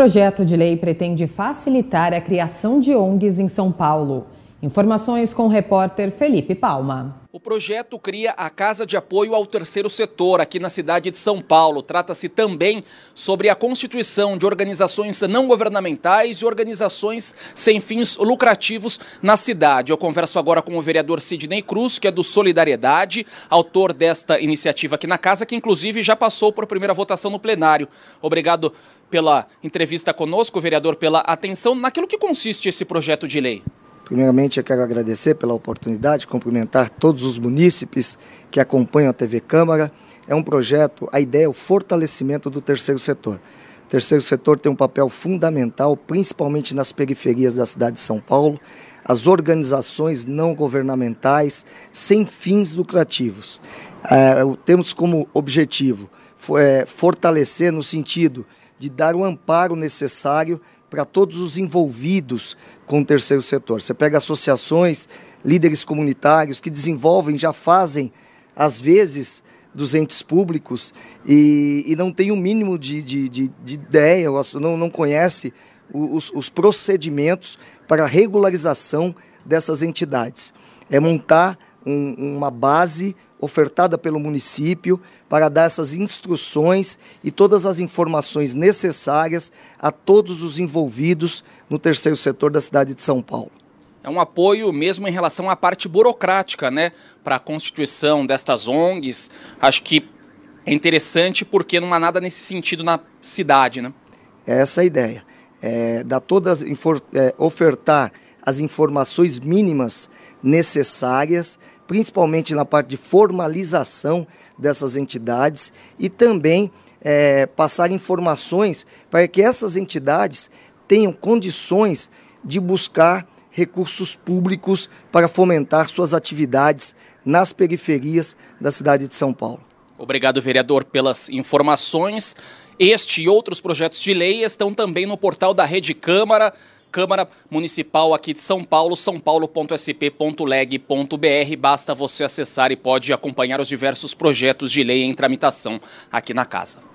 projeto de lei pretende facilitar a criação de ONGs em São Paulo. Informações com o repórter Felipe Palma. O projeto cria a Casa de Apoio ao Terceiro Setor aqui na cidade de São Paulo. Trata-se também sobre a constituição de organizações não governamentais e organizações sem fins lucrativos na cidade. Eu converso agora com o vereador Sidney Cruz, que é do Solidariedade, autor desta iniciativa aqui na casa, que inclusive já passou por primeira votação no plenário. Obrigado pela entrevista conosco, vereador, pela atenção naquilo que consiste esse projeto de lei. Primeiramente, eu quero agradecer pela oportunidade, cumprimentar todos os munícipes que acompanham a TV Câmara. É um projeto, a ideia é o fortalecimento do terceiro setor. O terceiro setor tem um papel fundamental, principalmente nas periferias da cidade de São Paulo, as organizações não governamentais sem fins lucrativos. É, temos como objetivo é, fortalecer no sentido de dar o amparo necessário para todos os envolvidos com o terceiro setor. Você pega associações, líderes comunitários que desenvolvem, já fazem, às vezes, dos entes públicos e, e não tem o um mínimo de, de, de, de ideia, não, não conhece os, os procedimentos para regularização dessas entidades. É montar um, uma base ofertada pelo município para dar essas instruções e todas as informações necessárias a todos os envolvidos no terceiro setor da cidade de São Paulo. É um apoio mesmo em relação à parte burocrática, né, para a constituição destas ONGs. Acho que é interessante porque não há nada nesse sentido na cidade, né? É essa a ideia. É, dar todas, é, ofertar as informações mínimas necessárias principalmente na parte de formalização dessas entidades e também é, passar informações para que essas entidades tenham condições de buscar recursos públicos para fomentar suas atividades nas periferias da cidade de São Paulo. Obrigado, vereador, pelas informações. Este e outros projetos de lei estão também no portal da Rede Câmara. Câmara Municipal aqui de São Paulo, sãopaulo.sp.leg.br. Basta você acessar e pode acompanhar os diversos projetos de lei em tramitação aqui na casa.